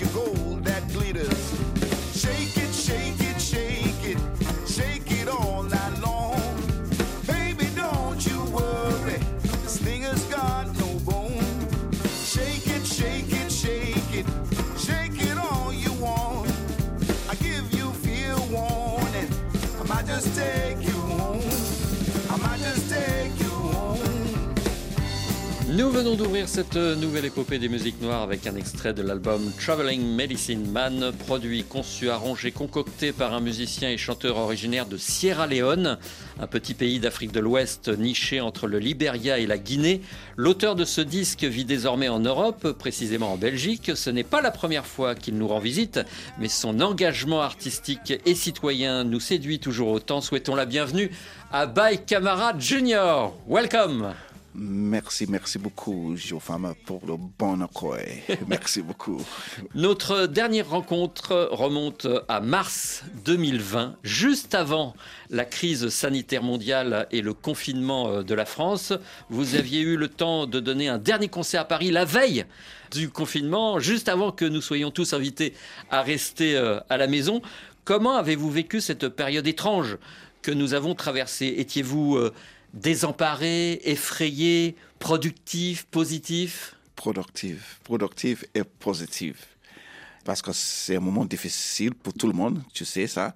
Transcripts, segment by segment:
It's not Nous venons d'ouvrir cette nouvelle épopée des musiques noires avec un extrait de l'album Traveling Medicine Man, produit, conçu, arrangé, concocté par un musicien et chanteur originaire de Sierra Leone, un petit pays d'Afrique de l'Ouest niché entre le Liberia et la Guinée. L'auteur de ce disque vit désormais en Europe, précisément en Belgique. Ce n'est pas la première fois qu'il nous rend visite, mais son engagement artistique et citoyen nous séduit toujours autant. Souhaitons la bienvenue à Bay Camara Junior. Welcome! Merci merci beaucoup Geofama pour le bon accueil merci beaucoup Notre dernière rencontre remonte à mars 2020, juste avant la crise sanitaire mondiale et le confinement euh, de la France. Vous aviez eu le temps de donner un dernier concert à Paris la veille du confinement, juste avant que nous soyons tous invités à rester euh, à la maison. Comment avez-vous vécu cette période étrange que nous avons traversée? Étiez-vous euh, désemparé, effrayé, productif, positif? Productive productive et positive parce que c'est un moment difficile pour tout le monde tu sais ça.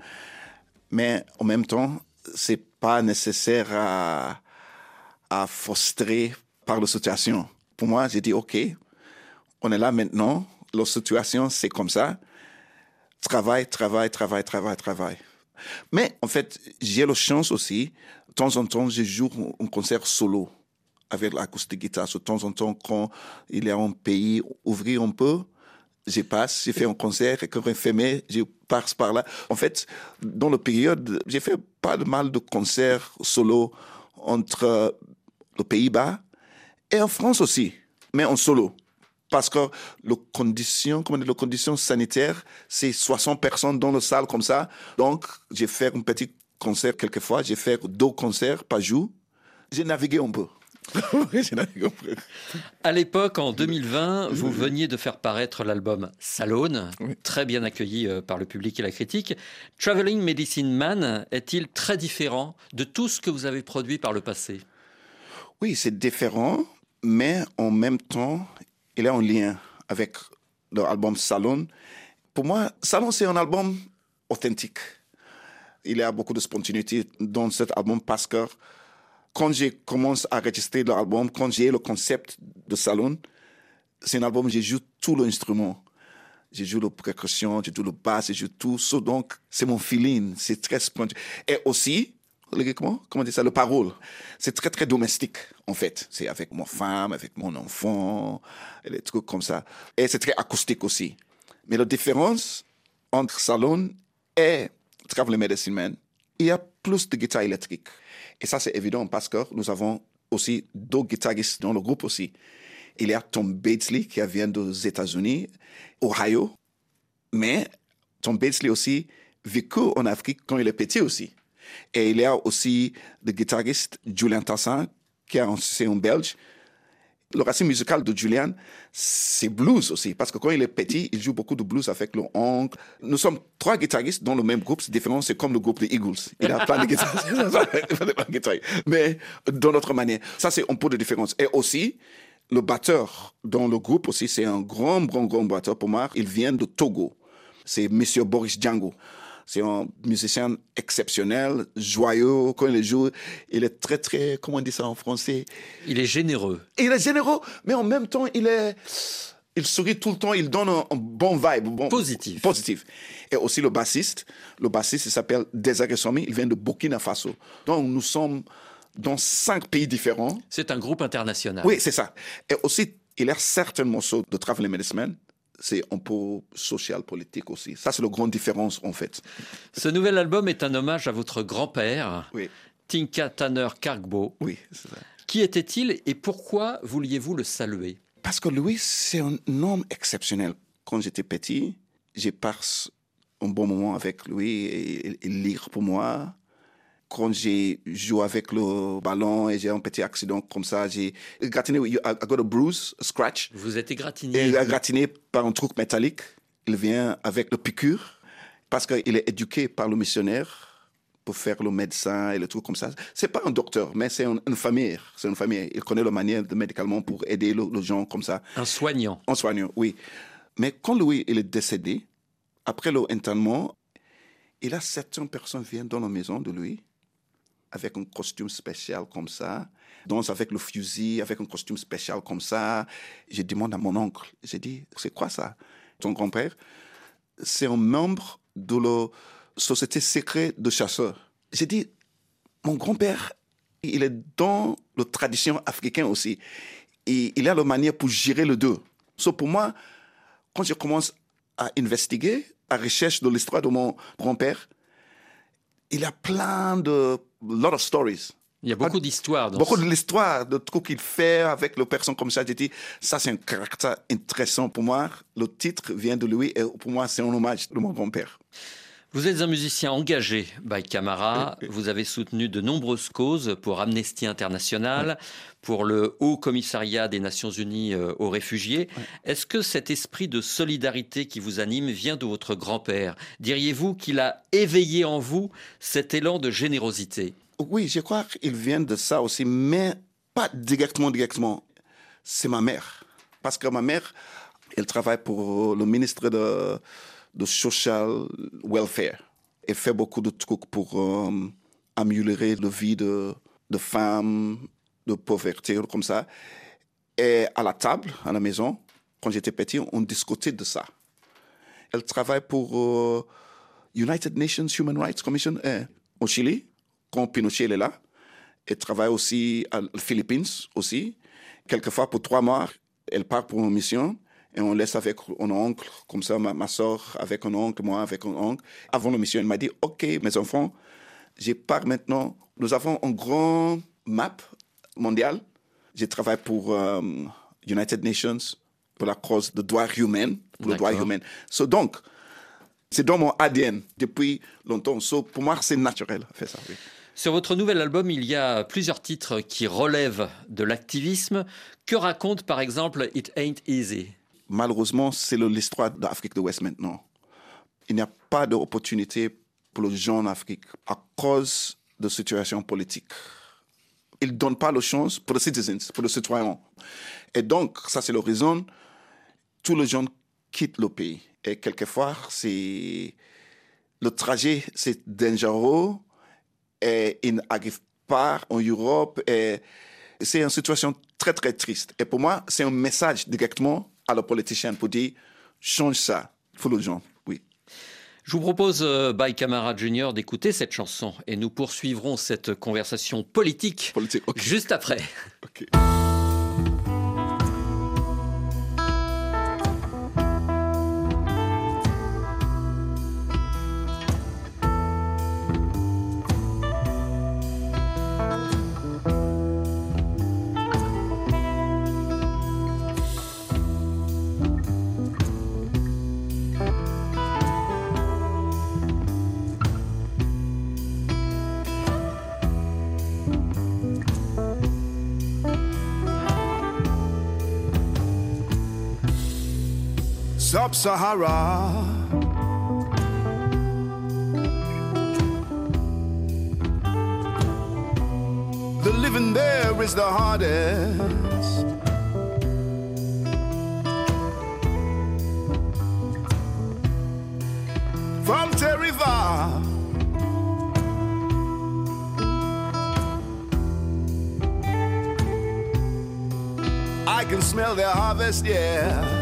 Mais en même temps c'est pas nécessaire à à frustrer par la situation. Pour moi j'ai dit ok on est là maintenant. La situation c'est comme ça. Travail travail travail travail travail. Mais en fait j'ai la chance aussi de temps en temps je joue un concert solo avec l'acoustique guitare. De temps en temps, quand il y a un pays ouvrir un peu, je passe, j'ai fait un concert, et quand il fermé, je passe par là. En fait, dans la période, j'ai fait pas mal de concerts solo entre les Pays-Bas et en France aussi, mais en solo. Parce que les conditions, comment les conditions sanitaires, c'est 60 personnes dans la salle comme ça. Donc, j'ai fait un petit concert quelquefois, j'ai fait deux concerts par jour. J'ai navigué un peu. À l'époque, en 2020, vous veniez de faire paraître l'album Salone, très bien accueilli euh, par le public et la critique. Traveling Medicine Man est-il très différent de tout ce que vous avez produit par le passé? Oui, c'est différent, mais en même temps, il est en lien avec l'album Salon. Pour moi, Salon, c'est un album authentique. Il y a beaucoup de spontanéité dans cet album parce que quand j'ai commencé à enregistrer l'album, quand j'ai le concept de Salon, c'est un album où je joue tout l'instrument. Je joue la percussion, je joue le basse, je joue tout. So, donc, c'est mon feeling, c'est très spontané. Et aussi, le- comment, comment dire ça, le parole. C'est très, très domestique, en fait. C'est avec ma femme, avec mon enfant, et des trucs comme ça. Et c'est très acoustique aussi. Mais la différence entre Salon et Traveling Medicine Man, il y a plus de guitare électrique. Et ça, c'est évident parce que nous avons aussi deux guitaristes dans le groupe aussi. Il y a Tom Batesley qui vient des États-Unis, Ohio. Mais Tom Batesley aussi vécu en Afrique quand il est petit aussi. Et il y a aussi le guitariste Julian Tassin, qui est un, c'est un Belge. Le racine musical de Julian, c'est blues aussi, parce que quand il est petit, il joue beaucoup de blues avec le oncle. Nous sommes trois guitaristes dans le même groupe, c'est différent, c'est comme le groupe des Eagles. Il a plein de guitaristes, mais dans notre manière. Ça, c'est un peu de différence. Et aussi, le batteur dans le groupe aussi, c'est un grand, grand, grand batteur pour moi. Il vient de Togo. C'est Monsieur Boris Django. C'est un musicien exceptionnel, joyeux. Quand il joue, il est très, très, comment on dit ça en français? Il est généreux. Il est généreux, mais en même temps, il est. Il sourit tout le temps, il donne un, un bon vibe. Bon, Positif. Positif. Et aussi le bassiste. Le bassiste, il s'appelle Desiré Somi, il vient de Burkina Faso. Donc, nous sommes dans cinq pays différents. C'est un groupe international. Oui, c'est ça. Et aussi, il a certains morceaux de Traveling Medicine. C'est un peu social, politique aussi. Ça, c'est la grande différence, en fait. Ce nouvel album est un hommage à votre grand-père, Oui, Tinka Tanner Kargbo. oui, c'est ça. Qui était-il et pourquoi vouliez-vous le saluer? Parce que Louis, c'est un homme exceptionnel. Quand j'étais petit, j'ai passé un bon moment avec lui et, et lire pour moi. Quand j'ai joué avec le ballon et j'ai un petit accident comme ça, j'ai gratiné, I got a bruise, a scratch. Vous êtes égratigné. il a gratiné par un truc métallique. Il vient avec le piqûre parce qu'il est éduqué par le missionnaire pour faire le médecin et le truc comme ça. C'est pas un docteur, mais c'est une, une famille. C'est une famille. Il connaît la manière de médicalement pour aider le- les gens comme ça. Un soignant. En soignant, oui. Mais quand Louis il est décédé, après l'enterrement, il a certaines personnes viennent dans la maison de lui avec un costume spécial comme ça, danse avec le fusil, avec un costume spécial comme ça. Je demande à mon oncle, j'ai dit, c'est quoi ça? Ton grand-père C'est un membre de la société secrète de chasseurs. J'ai dit, mon grand-père, il est dans la tradition africaine aussi. Et il a la manière pour gérer le deux. So pour moi, quand je commence à investiguer, à recherche de l'histoire de mon grand-père, il a plein de lot of stories. Il y a beaucoup d'histoires Beaucoup ce- de l'histoire, de trucs qu'il fait avec les personnes comme ça. J'ai dit, ça c'est un caractère intéressant pour moi. Le titre vient de lui et pour moi c'est un hommage de mon grand-père. Vous êtes un musicien engagé, By Camara. Vous avez soutenu de nombreuses causes pour Amnesty International, pour le Haut Commissariat des Nations Unies euh, aux réfugiés. Est-ce que cet esprit de solidarité qui vous anime vient de votre grand-père? Diriez-vous qu'il a éveillé en vous cet élan de générosité? Oui, je crois qu'il vient de ça aussi, mais pas directement, directement. C'est ma mère. Parce que ma mère, elle travaille pour le ministre de, de Social Welfare. Elle fait beaucoup de trucs pour euh, améliorer la vie de, de femmes, de pauvreté, comme ça. Et à la table, à la maison, quand j'étais petit, on discutait de ça. Elle travaille pour euh, United Nations Human Rights Commission euh, au Chili, quand Pinochet est là. Elle travaille aussi aux Philippines aussi. Quelquefois, pour trois mois, elle part pour une mission et on laisse avec un oncle, comme ça, ma, ma soeur avec un oncle, moi avec un oncle. Avant la mission, elle m'a dit, OK, mes enfants, je pars maintenant. Nous avons un grand map mondial. Je travaille pour euh, United Nations, pour la cause des droits humains, pour le droit humain. So, donc, c'est dans mon ADN depuis longtemps. So, pour moi, c'est naturel de faire ça. oui. Sur votre nouvel album, il y a plusieurs titres qui relèvent de l'activisme. Que raconte par exemple It Ain't Easy? Malheureusement, c'est l'histoire de l'Afrique de l'Ouest maintenant. Il n'y a pas d'opportunité pour les gens en Afrique à cause de situations politiques. Ils ne donnent pas la chance pour les citizens, pour les citoyens. Et donc, ça c'est la raison, tous les gens quittent le pays. Et quelquefois, c'est le trajet, c'est dangereux et ils n'arrivent pas en Europe. C'est une situation très, très triste. Et pour moi, c'est un message directement à la politicienne pour dire change ça gens. Oui. Je vous propose, euh, by Camara Junior, d'écouter cette chanson et nous poursuivrons cette conversation politique Politique, juste après. Sub Sahara. The living there is the hardest. From Terriva. I can smell their harvest, yeah.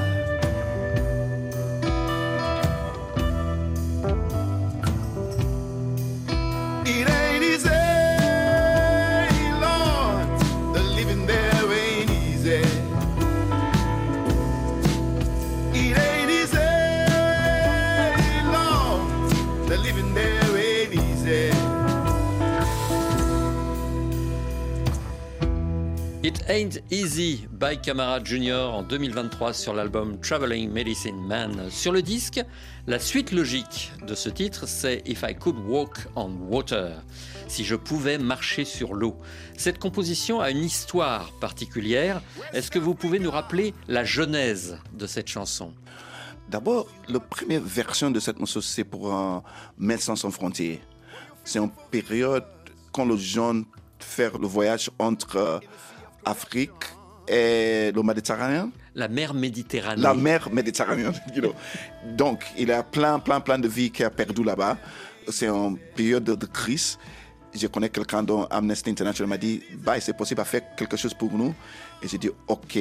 Easy by Camara Junior en 2023 sur l'album Traveling Medicine Man. Sur le disque, la suite logique de ce titre, c'est If I Could Walk on Water. Si je pouvais marcher sur l'eau. Cette composition a une histoire particulière. Est-ce que vous pouvez nous rappeler la genèse de cette chanson? D'abord, la première version de cette morceau, c'est pour un Médecins sans frontières. C'est une période quand les gens font le voyage entre euh, Afrique et le Méditerranée. La mer Méditerranée. La mer Méditerranée. you know. Donc, il y a plein, plein, plein de vies qui a perdu là-bas. C'est une période de crise. Je connais quelqu'un dont Amnesty International m'a dit, bah, c'est possible à faire quelque chose pour nous. Et j'ai dit, OK.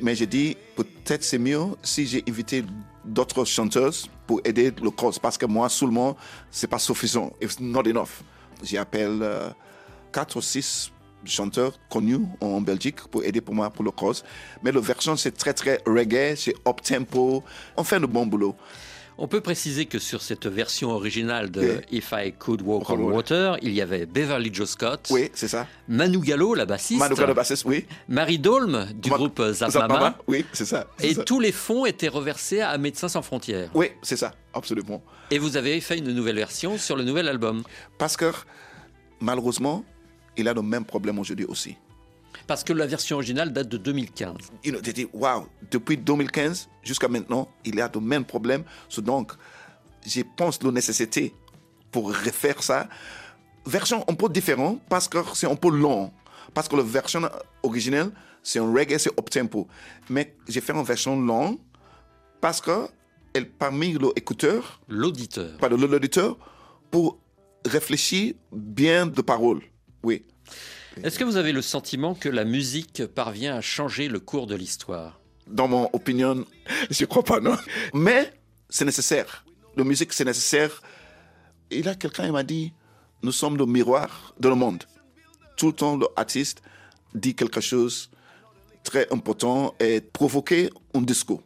Mais j'ai dit, peut-être c'est mieux si j'ai invité d'autres chanteuses pour aider le cause. Parce que moi, seulement, c'est pas suffisant. It's not enough. J'appelle euh, quatre ou six chanteurs connus en Belgique pour aider pour moi pour le cause. Mais la version, c'est très, très reggae, c'est up-tempo. On fait le bon boulot. On peut préciser que sur cette version originale de Oui. If I Could Walk on Water, il y avait Beverly Joe Scott, Oui, c'est ça. Manu Gallo, la bassiste, Manu Gado Bassist, oui. Marie Dolm du Ma- groupe Zap Zap Mama, Mama, Oui, c'est ça. et ça. tous les fonds étaient reversés à Médecins sans frontières. Oui, c'est ça, absolument. Et vous avez fait une nouvelle version sur le nouvel album. Parce que, malheureusement, il a le même problème aujourd'hui aussi. Parce que la version originale date de 2015. You know, j'ai dit, waouh, depuis 2015 jusqu'à maintenant, il y a le même problème. Donc, je pense la nécessité pour refaire ça. Version un peu différente parce que c'est un peu long. Parce que la version originelle, c'est un reggae, c'est up-tempo. Mais j'ai fait une version longue parce que elle parmi l'écouteur, L'auditeur. l'auditeur, pour réfléchir bien de paroles. Oui. Est-ce que vous avez le sentiment que la musique parvient à changer le cours de l'histoire? Dans mon opinion, je crois pas, non. Mais c'est nécessaire. La musique, c'est nécessaire. Et là, quelqu'un m'a dit, nous sommes le miroir de le monde. Tout le temps, l'artiste dit quelque chose très important et provoquer un discours.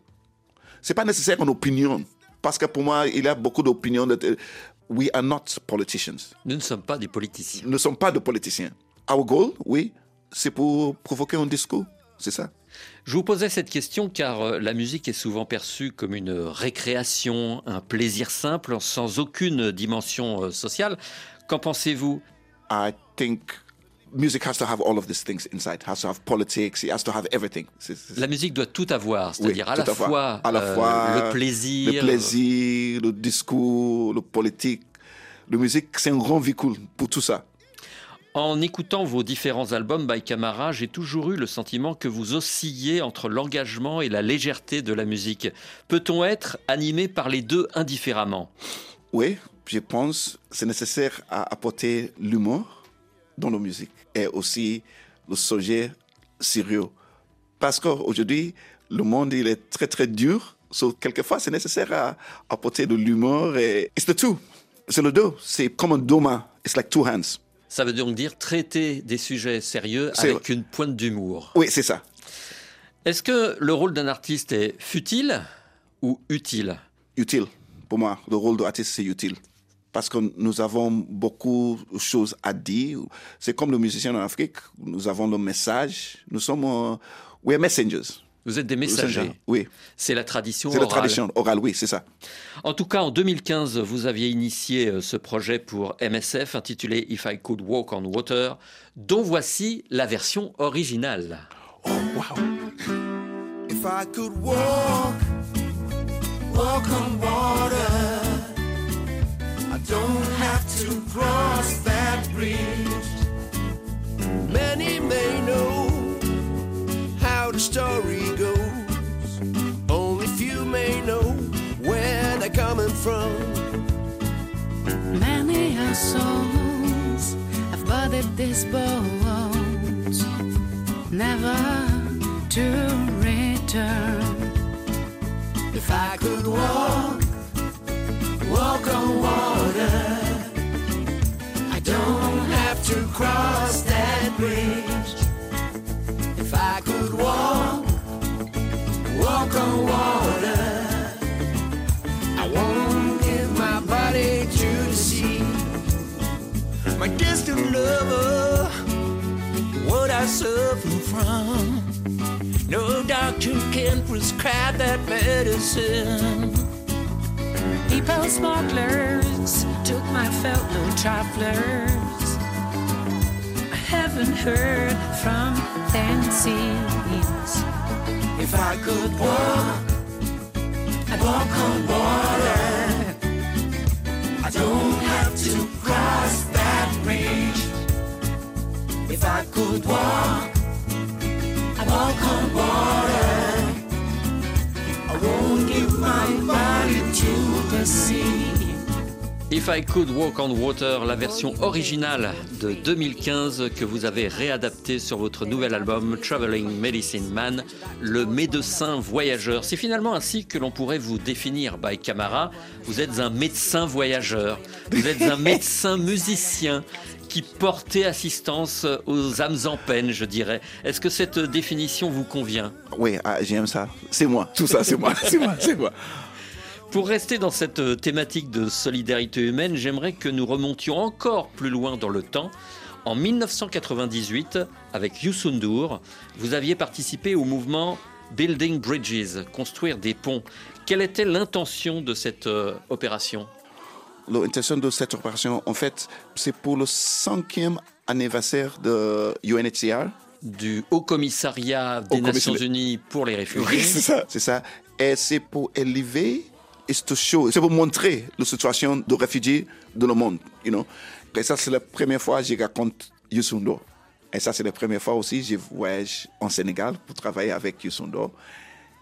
C'est pas nécessaire une opinion. Parce que pour moi, il y a beaucoup d'opinions. We are not politicians. Nous ne sommes pas des politiciens. Nous ne sommes pas de politiciens. Our goal, oui, c'est pour provoquer un discours. C'est ça. Je vous posais cette question car euh, la musique est souvent perçue comme une récréation, un plaisir simple, sans aucune dimension euh, sociale. Qu'en pensez-vous? I think music has to have all of these things inside. It has to have politics. It has to have everything. C'est- c'est- La musique doit tout avoir, oui, c'est-à-dire à, la fois, à la euh, le plaisir, le plaisir, le discours, le politique. La musique, c'est un grand véhicule pour tout ça. En écoutant vos différents albums by Camara, j'ai toujours eu le sentiment que vous oscillez entre l'engagement et la légèreté de la musique. Peut-on être animé par les deux indifféremment? Oui, je pense que c'est nécessaire à apporter l'humour dans la musique et aussi le sujet sérieux. Parce qu'aujourd'hui, le monde il est très très dur. So, quelquefois, c'est nécessaire à apporter de l'humour et it's the two. C'est le deux. C'est comme un doma. It's like two hands. Ça veut donc dire traiter des sujets sérieux C'est avec une pointe d'humour. Oui, c'est ça. Est-ce que le rôle d'un artiste est futile ou utile? Utile. Pour moi, le rôle d'artiste, c'est utile. Parce que nous avons beaucoup de choses à dire. C'est comme le musicien en Afrique. Nous avons le message. Nous sommes, euh, we are messengers. Vous êtes des messagers. Oui. C'est la tradition C'est la orale. tradition orale, oui, c'est ça. En tout cas, en 2015, vous aviez initié euh, ce projet pour MSF intitulé If I Could Walk on Water, dont voici la version originale. If I could walk walk on water. Don't have to cross that bridge. Many may know how the story goes. Only few may know where they're coming from. Many are souls have budded this bones, never to return. If I could walk, walk on water, I don't have to cross that bridge. If I could walk, walk on water, I won't give my body to the sea. My distant lover, what I suffer from. No doctor can prescribe that medicine. People smugglers took my fellow travelers. I haven't heard from them since. If I could walk, I'd walk on water. I don't have to cross that bridge. If I could walk, I'd walk on water. Won't give my body to the sea. If I Could Walk on Water, la version originale de 2015 que vous avez réadaptée sur votre nouvel album Traveling Medicine Man, le médecin voyageur. C'est finalement ainsi que l'on pourrait vous définir, by Camara. Vous êtes un médecin voyageur, vous êtes un médecin musicien qui portait assistance aux âmes en peine, je dirais. Est-ce que cette définition vous convient? Oui, ah, j'aime ça. C'est moi. Tout ça, c'est moi. C'est moi. C'est moi. Pour rester dans cette thématique de solidarité humaine, j'aimerais que nous remontions encore plus loin dans le temps. En 1998, avec Youssou N'Dour, vous aviez participé au mouvement Building Bridges, construire des ponts. Quelle était l'intention de cette euh, opération? L'intention de cette opération, en fait, c'est pour le cinquième anniversaire de UNHCR. Du Haut Commissariat des Haut Nations. Unies pour les réfugiés. Oui, c'est ça. C'est ça. Et c'est pour élever et c'est show, c'est pour montrer la situation de réfugiés dans le monde, you know. Et ça, c'est la première fois que je raconte Youssou N'Dour. Et ça, c'est la première fois aussi que je voyage en Sénégal pour travailler avec Youssou N'Dour.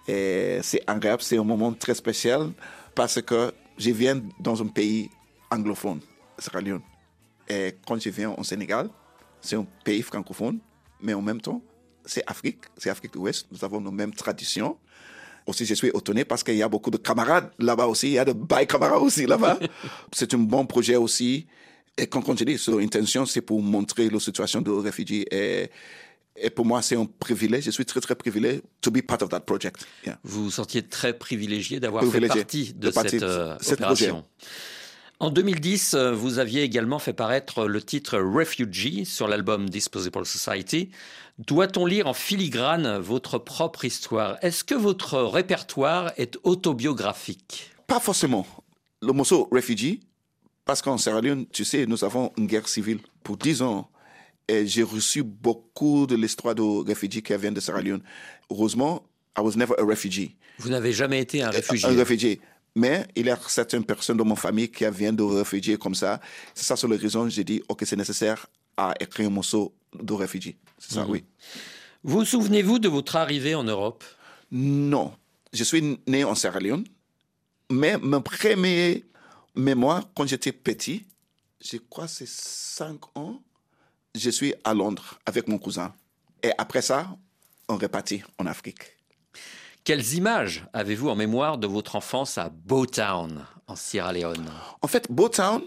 Et c'est agréable, c'est un moment très spécial parce que je viens dans un pays anglophone, Sierra Leone. Et quand je viens au Sénégal, c'est un pays francophone, mais en même temps, c'est Afrique, c'est Afrique de l'Ouest. Nous avons nos mêmes traditions. Aussi, je suis étonné parce qu'il y a beaucoup de camarades là-bas aussi. Il y a de bails camarades aussi là-bas. c'est un bon projet aussi. Et comme, comme je dis, son intention, c'est pour montrer la situation des réfugiés. Et, et pour moi, c'est un privilège. Je suis très, très privilégié to be part of that project. Yeah. Vous vous sentiez très privilégié d'avoir fait partie de, de partie cette euh, opération. En 2010, euh, vous aviez également fait paraître le titre Refugee sur l'album Disposable Society. Doit-on lire en filigrane votre propre histoire? Est-ce que votre répertoire est autobiographique? Pas forcément. Le morceau Refugee, parce qu'en Sierra Leone, tu sais, nous avons une guerre civile pour 10 ans. Et j'ai reçu beaucoup de l'histoire de réfugiés qui viennent de Sierra Leone. Heureusement, I was never a refugee. Vous n'avez jamais été un réfugié. Un réfugié. Mais il y a certaines personnes dans mon famille qui viennent de réfugiés comme ça. C'est ça, sur la raison j'ai dit, OK, c'est nécessaire à écrire un morceau de réfugié. C'est ça, Mhm. oui. Vous souvenez-vous de votre arrivée en Europe? Non. Je suis né en Sierra Leone. Mais mon premier mémoire, quand j'étais petit, je crois que c'est 5 ans, je suis à Londres avec mon cousin. Et après ça, on repartit en Afrique. Quelles images avez-vous en mémoire de votre enfance à Bowtown, en Sierra Leone? En fait, Bowtown,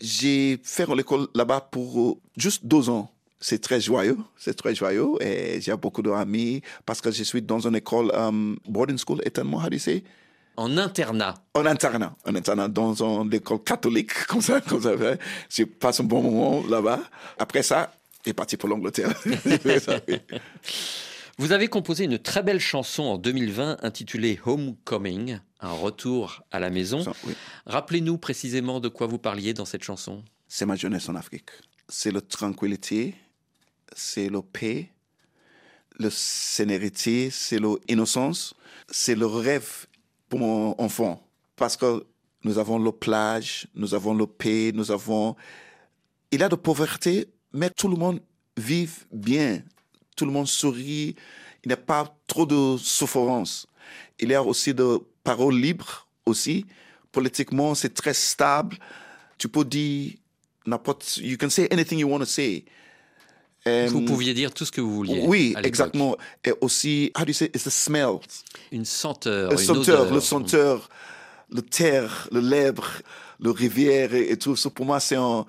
j'ai fait l'école là-bas pour euh, juste deux ans. C'est très joyeux, c'est très joyeux et j'ai beaucoup d'amis parce que je suis dans une école um, boarding school, étonnamment, how do you say? En internat. En internat, en internat, dans une école catholique, comme ça, comme ça. J'ai passé un bon moment là-bas. Après ça, j'ai parti pour l'Angleterre. Vous avez composé une très belle chanson en 2020 intitulée Homecoming, un retour à la maison. Oui. Rappelez-nous précisément de quoi vous parliez dans cette chanson. C'est ma jeunesse en Afrique. C'est la tranquillité, c'est la paix, la sénérité, c'est l'innocence, c'est le rêve pour mon enfant. Parce que nous avons le plage, nous avons le paix, nous avons... Il y a de pauvreté, mais tout le monde vit bien. Tout le monde sourit. Il n'y a pas trop de souffrance. Il y a aussi de paroles libres aussi. Politiquement, c'est très stable. Tu peux dire n'importe... You can say anything you want to say. Vous Um, pouviez dire tout ce que vous vouliez. Oui, exactement. Et aussi, how do you say, it's the smell. Une senteur, Le une senteur, odeur. le senteur, le terre, le lèbre, le rivière et, et tout. Ça, pour moi, c'est un,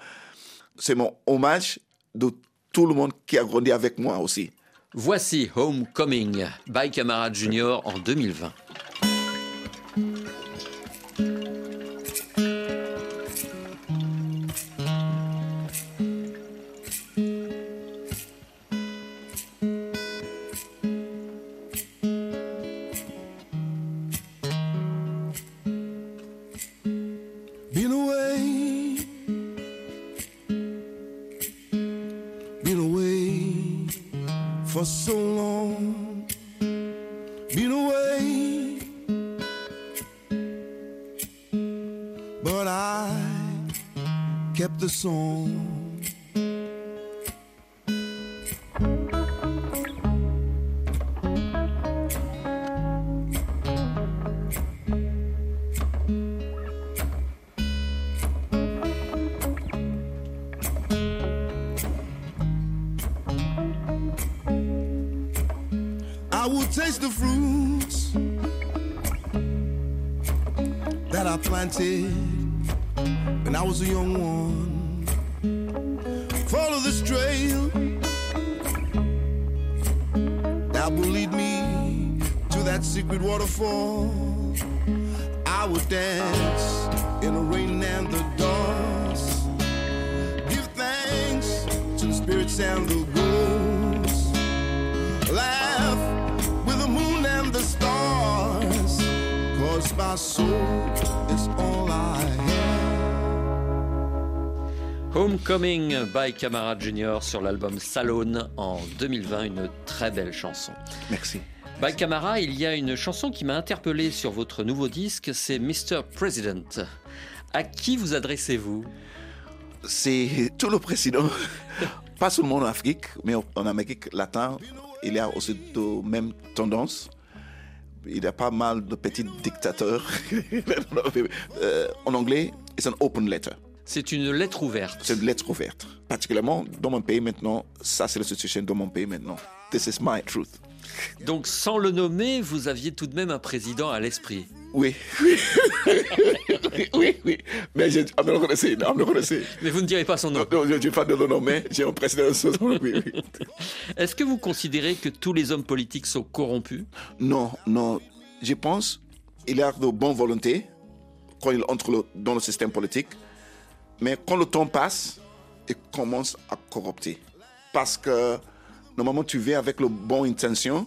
c'est mon hommage de tout le monde qui a grandi avec moi aussi. Voici Homecoming by Camara Junior en 2020. Planted when I was a young one. Follow this trail that will lead me to that secret waterfall. I will dance in the rain and the dust. Give thanks to the spirits and the my soul is all I have. Homecoming by Camara Junior sur l'album Salone en 2020, une très belle chanson. Merci. By Camara, il y a une chanson qui m'a interpellé sur votre nouveau disque, c'est Mr. President. À qui vous adressez-vous? C'est tout le président, pas seulement en Afrique, mais en Amérique latine, il y a aussi de mêmes tendances. Il y a pas mal de petits dictateurs. Euh, en anglais, c'est un open letter. C'est une lettre ouverte. C'est une lettre ouverte. Particulièrement dans mon pays maintenant, ça c'est la situation dans mon pays maintenant. This is my truth. Donc sans le nommer, vous aviez tout de même un président à l'esprit. Oui, oui, oui, oui. Mais je, not gonna say. Mais vous ne direz pas son nom. Non, je n'ai pas de le nommer, j'ai un président. Oui, oui. Est-ce que vous considérez que tous les hommes politiques sont corrompus? Non, non. Je pense qu'il a de bonne volonté quand il entre le- dans le système politique, mais quand le temps passe, il commence à corrupter. Parce que normalement, tu viens avec le bon intention,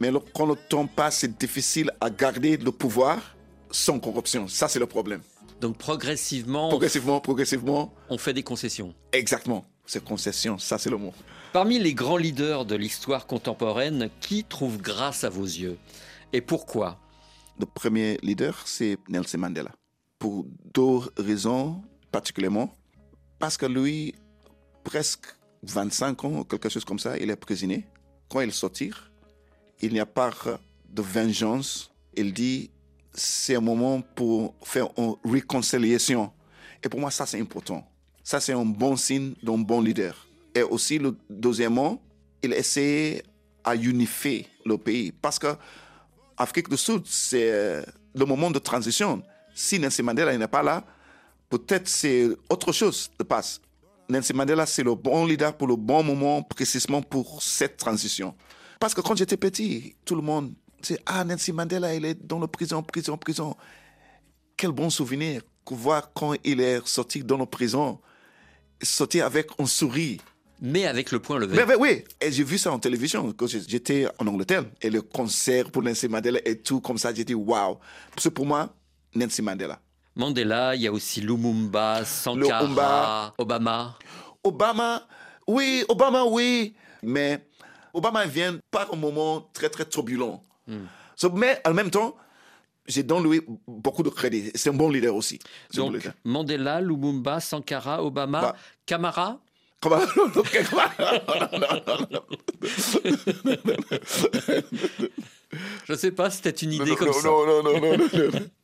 mais le- quand le temps passe, c'est difficile à garder le pouvoir sans corruption. Ça, c'est le problème. Donc progressivement, Progressivement, progressivement, on fait des concessions. exactement. C'est concession, ça, c'est le mot. Parmi les grands leaders de l'histoire contemporaine, qui trouve grâce à vos yeux Et pourquoi? Le premier leader, c'est Nelson Mandela. Pour deux raisons particulièrement. Parce que lui, presque 25 ans, quelque chose comme ça, il est prisonnier. Quand il sortit, il n'y a pas de vengeance. Il dit, c'est un moment pour faire une réconciliation. Et pour moi, ça, c'est important. Ça, c'est un bon signe d'un bon leader. Et aussi, le deuxièmement, il essaie à unifier le pays. Parce que Afrique du Sud, c'est euh, le moment de transition. Si Nelson Mandela n'est pas là, peut-être c'est autre chose qui passe. Nelson Mandela, c'est le bon leader pour le bon moment, précisément pour cette transition. Parce que quand j'étais petit, tout le monde disait Ah, Nelson Mandela, il est dans la prison, prison, prison. Quel bon souvenir que voir quand il est sorti dans la prison, sorti avec un sourire. Mais avec le point levé. Mais, mais oui, et j'ai vu ça en télévision quand j'étais en Angleterre. Et le concert pour Nancy Mandela et tout comme ça, j'ai dit waouh. Parce que pour moi, Nancy Mandela. Mandela, il y a aussi Lumumba, Sankara. Obama. Obama, oui, Obama, oui. Mais Obama vient par un moment très, très turbulent. So, mais en même temps, j'ai donné beaucoup de crédit. C'est un bon leader aussi. Donc leader. Mandela, Lumumba, Sankara, Obama, Bah. Camara Comment- Je sais pas, c'était une idée non, comme non, ça. non, non, non, non, non.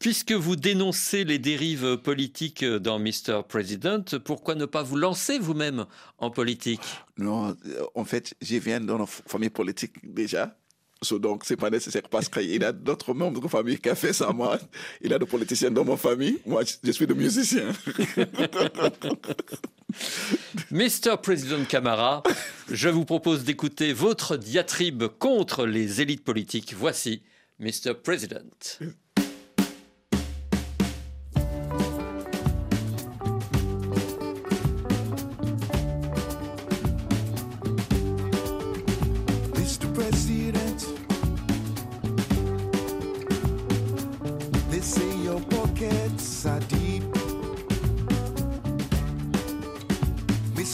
Puisque vous dénoncez les dérives politiques dans Mr. President, pourquoi ne pas vous lancer vous-même en politique? Non, en fait, je viens d'une famille politique déjà. So, donc, c'est pas nécessaire parce qu'il y a d'autres membres de famille qui ont fait ça. Moi, il y a des politiciens dans ma famille. Moi, je- je suis de musicien. Mr. President Camara, je vous propose d'écouter votre diatribe contre les élites politiques. Voici Mr. President.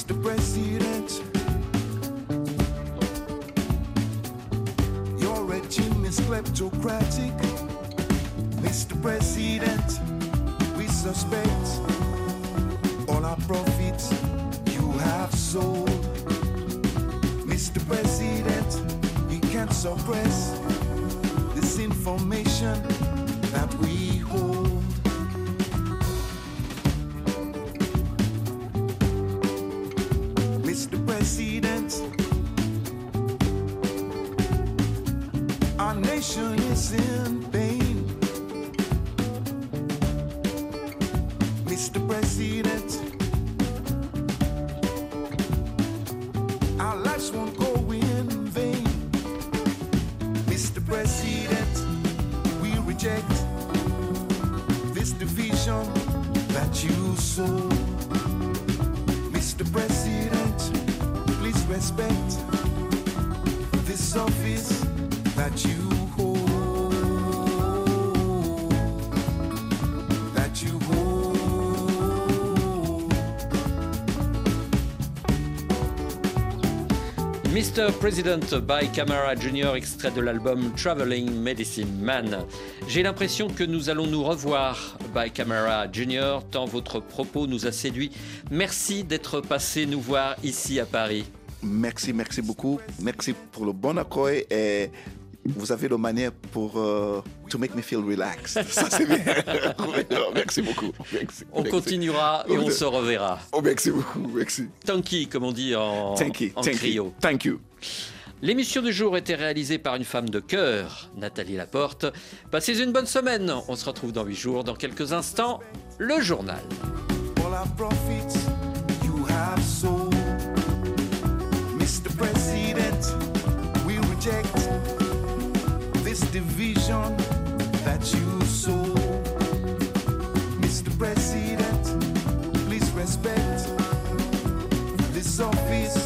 Mr. President, your regime is kleptocratic. Mr. President, we suspect all our profits you have sold. Mr. President, we can't suppress this information that we hold. President, we reject this division that you sow. Mr. President, please respect this office that you Mr. President by Camara Jr., extrait de l'album Traveling Medicine Man. J'ai l'impression que nous allons nous revoir by Camara Jr., tant votre propos nous a séduit. Merci d'être passé nous voir ici à Paris. Merci, merci beaucoup. Merci pour le bon accueil et vous avez la manière pour euh, to make me feel relaxed. Ça c'est bien. merci beaucoup. Merci, On merci. continuera et on se reverra. Oh, merci beaucoup. Merci. Tanky, comme on dit en, Thank you. en Thank you. Thank you. L'émission du jour était réalisée par une femme de cœur, Nathalie Laporte. Passez une bonne semaine. On se retrouve dans 8 jours. Dans quelques instants, le journal. all division that you sow. Mr. President, please respect this office.